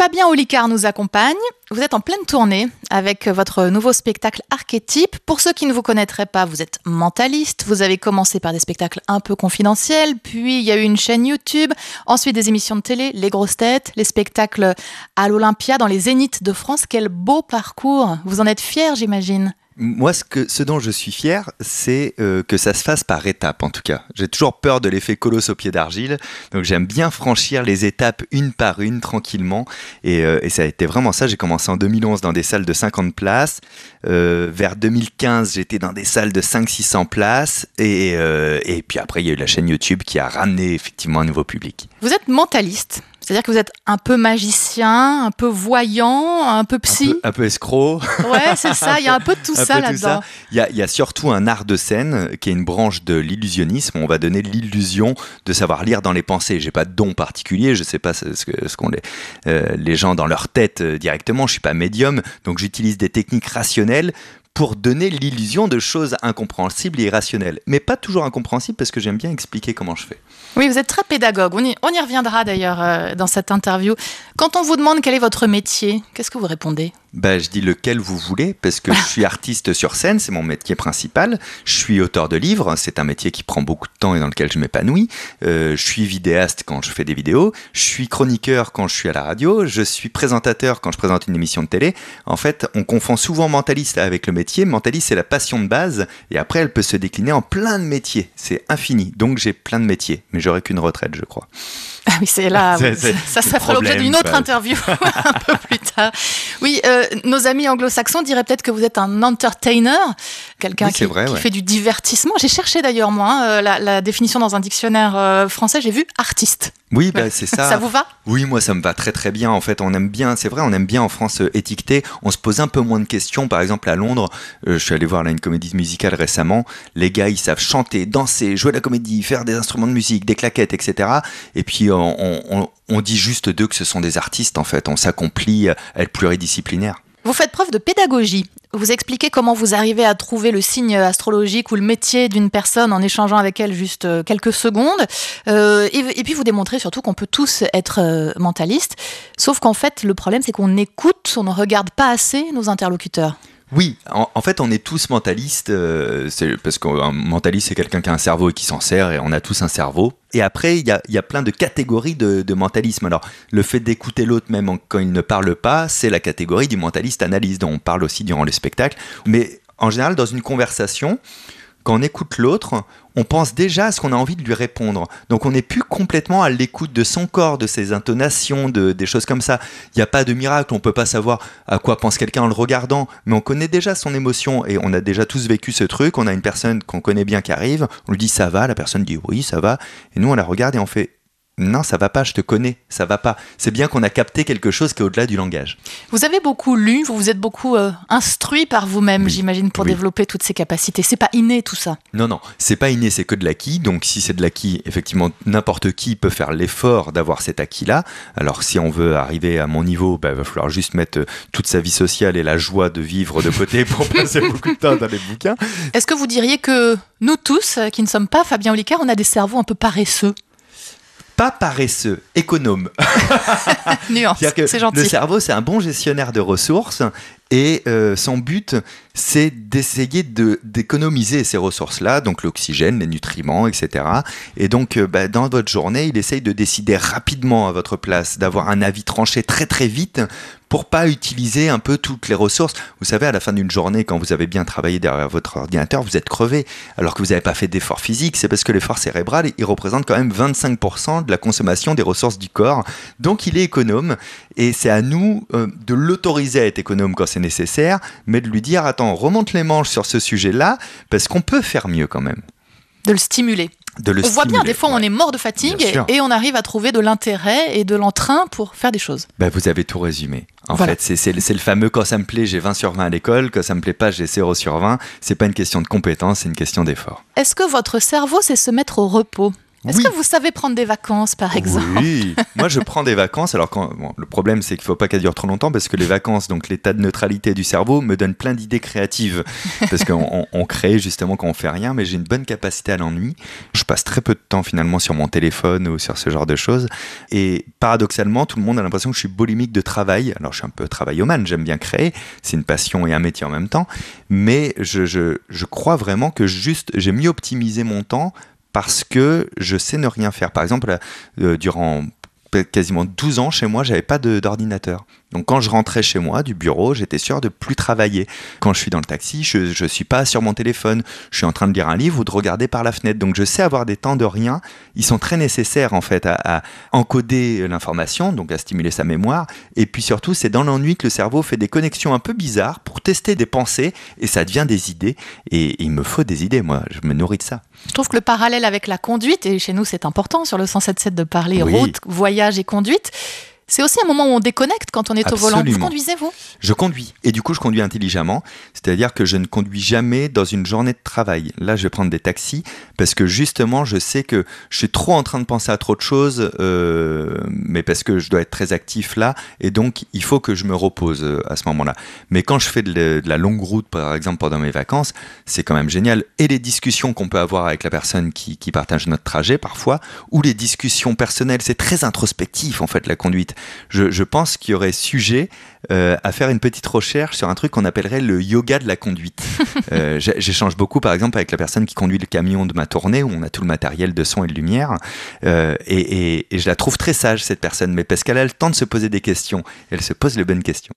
Fabien Olicard nous accompagne. Vous êtes en pleine tournée avec votre nouveau spectacle Archétype. Pour ceux qui ne vous connaîtraient pas, vous êtes mentaliste. Vous avez commencé par des spectacles un peu confidentiels, puis il y a eu une chaîne YouTube, ensuite des émissions de télé, les grosses têtes, les spectacles à l'Olympia, dans les zéniths de France. Quel beau parcours. Vous en êtes fier, j'imagine. Moi, ce, que, ce dont je suis fier, c'est euh, que ça se fasse par étapes, en tout cas. J'ai toujours peur de l'effet colosse au pied d'argile, donc j'aime bien franchir les étapes une par une, tranquillement. Et, euh, et ça a été vraiment ça. J'ai commencé en 2011 dans des salles de 50 places. Euh, vers 2015, j'étais dans des salles de 500-600 places. Et, et puis après, il y a eu la chaîne YouTube qui a ramené effectivement un nouveau public. Vous êtes mentaliste c'est-à-dire que vous êtes un peu magicien, un peu voyant, un peu psy. Un peu, escroc. Ouais, c'est ça. Il y a un peu de tout ça Il y, a, il y a surtout un art de scène qui est une branche de l'illusionnisme. On va donner l'illusion de savoir lire dans les pensées. J'ai pas de don particulier. Je sais pas ce, que, ce qu'ont les, euh, les gens dans leur tête euh, directement. Je suis pas médium, donc j'utilise des techniques rationnelles pour donner l'illusion de choses incompréhensibles et irrationnelles. Mais pas toujours incompréhensibles parce que j'aime bien expliquer comment je fais. Oui, vous êtes très pédagogue. On y, on y reviendra d'ailleurs euh, dans cette interview. Quand on vous demande quel est votre métier, qu'est-ce que vous répondez? Bah, je dis lequel vous voulez, parce que je suis artiste sur scène, c'est mon métier principal. Je suis auteur de livres, c'est un métier qui prend beaucoup de temps et dans lequel je m'épanouis. Euh, je suis vidéaste quand je fais des vidéos. Je suis chroniqueur quand je suis à la radio. Je suis présentateur quand je présente une émission de télé. En fait, on confond souvent mentaliste avec le métier. Mentaliste, c'est la passion de base, et après, elle peut se décliner en plein de métiers. C'est infini. Donc, j'ai plein de métiers, mais j'aurai qu'une retraite, je crois. Ah oui, c'est là. ça, ça fera l'objet d'une autre interview un peu plus tard. Oui, euh, nos amis anglo-saxons diraient peut-être que vous êtes un entertainer, quelqu'un qui, fait du divertissement. J'ai cherché d'ailleurs, moi, hein, euh, la, définition dans un dictionnaire euh, français, j'ai vu artiste. Oui, bah, c'est ça. ça vous va? Oui, moi, ça me va très très bien. En fait, on aime bien, c'est vrai, on aime bien en France étiqueter. On se pose un peu moins de questions. Par exemple, à Londres, je suis allé voir là, une comédie musicale récemment. Les gars, ils savent chanter, danser, jouer de la comédie, faire des instruments de musique, des claquettes, etc. Et puis, on, dit juste d'eux que ce sont des artistes, en fait. On s'accomplit à être pluridisciplinaire. Vous faites preuve de pédagogie. Vous expliquez comment vous arrivez à trouver le signe astrologique ou le métier d'une personne en échangeant avec elle juste euh, quelques secondes. Euh, et, puis vous démontrez surtout qu'on peut tous être euh, mentalistes. Sauf qu'en fait, le problème, c'est qu'on écoute, on ne regarde pas assez nos interlocuteurs. Oui, en, fait, on est tous mentalistes, euh, parce qu'un mentaliste, c'est quelqu'un qui a un cerveau et qui s'en sert, et on a tous un cerveau. Et après, il y a, plein de catégories de, mentalisme. Alors, le fait d'écouter l'autre même quand il ne parle pas, c'est la catégorie du mentaliste analyse, dont on parle aussi durant le spectacle. Mais en général, dans une conversation, quand on écoute l'autre, on pense déjà à ce qu'on a envie de lui répondre. Donc on n'est plus complètement à l'écoute de son corps, de ses intonations, de, des choses comme ça. Il n'y a pas de miracle, on ne peut pas savoir à quoi pense quelqu'un en le regardant, mais on connaît déjà son émotion et on a déjà tous vécu ce truc. On a une personne qu'on connaît bien qui arrive, on lui dit ça va, la personne dit oui, ça va, et nous on la regarde et on fait non, ça va pas, je te connais, ça va pas. C'est bien qu'on a capté quelque chose qui est au-delà du langage. Vous avez beaucoup lu, vous vous êtes beaucoup euh, instruit par vous-même, j'imagine, pour développer toutes ces capacités. C'est pas inné tout ça. Non, non, c'est pas inné, c'est que de l'acquis. Donc si c'est de l'acquis, effectivement, n'importe qui peut faire l'effort d'avoir cet acquis-là. Alors si on veut arriver à mon niveau, il bah, va falloir juste mettre euh, toute sa vie sociale et la joie de vivre de côté pour passer beaucoup de temps dans les bouquins. Est-ce que vous diriez que nous tous, euh, qui ne sommes pas Fabien Olicard, on a des cerveaux un peu paresseux? Pas paresseux, économe. c'est gentil. Le cerveau, c'est un bon gestionnaire de ressources et euh, son but, c'est d'essayer d'économiser ces ressources-là, donc l'oxygène, les nutriments, etc. Et donc, euh, bah, dans votre journée, il essaye de décider rapidement à votre place, d'avoir un avis tranché très très vite pour pas utiliser un peu toutes les ressources. Vous savez, à la fin d'une journée, quand vous avez bien travaillé derrière votre ordinateur, vous êtes crevé, alors que vous n'avez pas fait d'effort physique. C'est parce que l'effort cérébral, il représente quand même 25% de la consommation des ressources du corps. Donc, il est économe, et c'est à nous euh, de l'autoriser à être économe quand c'est nécessaire, mais de lui dire, attends, remonte les manches sur ce sujet-là, parce qu'on peut faire mieux quand même. De le stimuler on voit bien, des fois, on est mort de fatigue et, on arrive à trouver de l'intérêt et de l'entrain pour faire des choses. Bah, vous avez tout résumé. En fait, c'est le fameux quand ça me plaît, j'ai 20 sur 20 à l'école, quand ça me plaît pas, j'ai 0 sur 20. C'est pas une question de compétence, c'est une question d'effort. Est-ce que votre cerveau sait se mettre au repos? Est-ce que vous savez prendre des vacances, par exemple Oui, moi je prends des vacances. Alors quand, le problème c'est qu'il ne faut pas qu'elles durent trop longtemps parce que les vacances, donc l'état de neutralité du cerveau, me donne plein d'idées créatives parce qu'on on crée justement quand on fait rien, mais j'ai une bonne capacité à l'ennui. Je passe très peu de temps finalement sur mon téléphone ou sur ce genre de choses. Et paradoxalement, tout le monde a l'impression que je suis boulimique de travail. Alors je suis un peu travaillomane, j'aime bien créer, c'est une passion et un métier en même temps, mais je, je, je crois vraiment que juste j'ai mieux optimisé mon temps parce que je sais ne rien faire. Par exemple, euh, durant quasiment 12 ans chez moi, j'avais pas d'ordinateur. Donc quand je rentrais chez moi du bureau, j'étais sûr de plus travailler. Quand je suis dans le taxi, je ne suis pas sur mon téléphone, je suis en train de lire un livre ou de regarder par la fenêtre. Donc je sais avoir des temps de rien. Ils sont très nécessaires en fait à, encoder l'information, donc à stimuler sa mémoire. Et puis surtout, c'est dans l'ennui que le cerveau fait des connexions un peu bizarres pour tester des pensées et ça devient des idées. Et il me faut des idées, moi, je me nourris de ça. Je trouve que le parallèle avec la conduite, et chez nous c'est important sur le 177 de parler route, voyage et conduite, c'est aussi un moment où on déconnecte quand on est au volant. Vous conduisez, vous Je conduis. Et du coup, je conduis intelligemment. C'est-à-dire que je ne conduis jamais dans une journée de travail. Là, je vais prendre des taxis parce que justement, je sais que je suis trop en train de penser à trop de choses, euh, mais parce que je dois être très actif là. Et donc, il faut que je me repose euh, à ce moment-là. Mais quand je fais de la longue route, par exemple, pendant mes vacances, c'est quand même génial. Et les discussions qu'on peut avoir avec la personne qui, qui partage notre trajet parfois, ou les discussions personnelles, c'est très introspectif en fait la conduite je, pense qu'il y aurait sujet euh, à faire une petite recherche sur un truc qu'on appellerait le yoga de la conduite. Euh, j'échange beaucoup, par exemple, avec la personne qui conduit le camion de ma tournée, où on a tout le matériel de son et de lumière, euh, et, et je la trouve très sage, cette personne, mais parce qu'elle a le temps de se poser des questions, elle se pose les bonnes questions.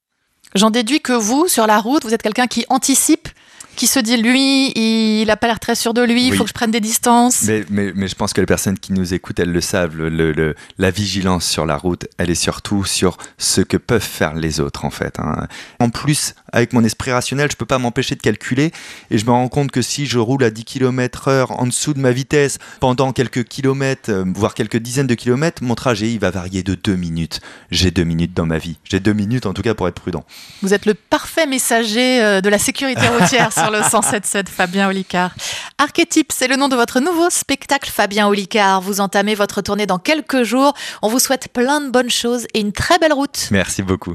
J'en déduis que vous, sur la route, vous êtes quelqu'un qui anticipe qui se dit lui, il n'a pas l'air très sûr de lui, il faut que je prenne des distances. Mais, mais, mais, je pense que les personnes qui nous écoutent, elles le savent. Le, la vigilance sur la route, elle est surtout sur ce que peuvent faire les autres, en fait. Hein. En plus, avec mon esprit rationnel, je peux pas m'empêcher de calculer et je me rends compte que si je roule à 10 km/h en dessous de ma vitesse pendant quelques kilomètres, euh, voire quelques dizaines de kilomètres, mon trajet il va varier de deux minutes. J'ai deux minutes dans ma vie. J'ai deux minutes en tout cas pour être prudent. Vous êtes le parfait messager euh, de la sécurité routière sur le 107.7 Fabien Olicard. Archétype, c'est le nom de votre nouveau spectacle Fabien Olicard. Vous entamez votre tournée dans quelques jours. On vous souhaite plein de bonnes choses et une très belle route. Merci beaucoup.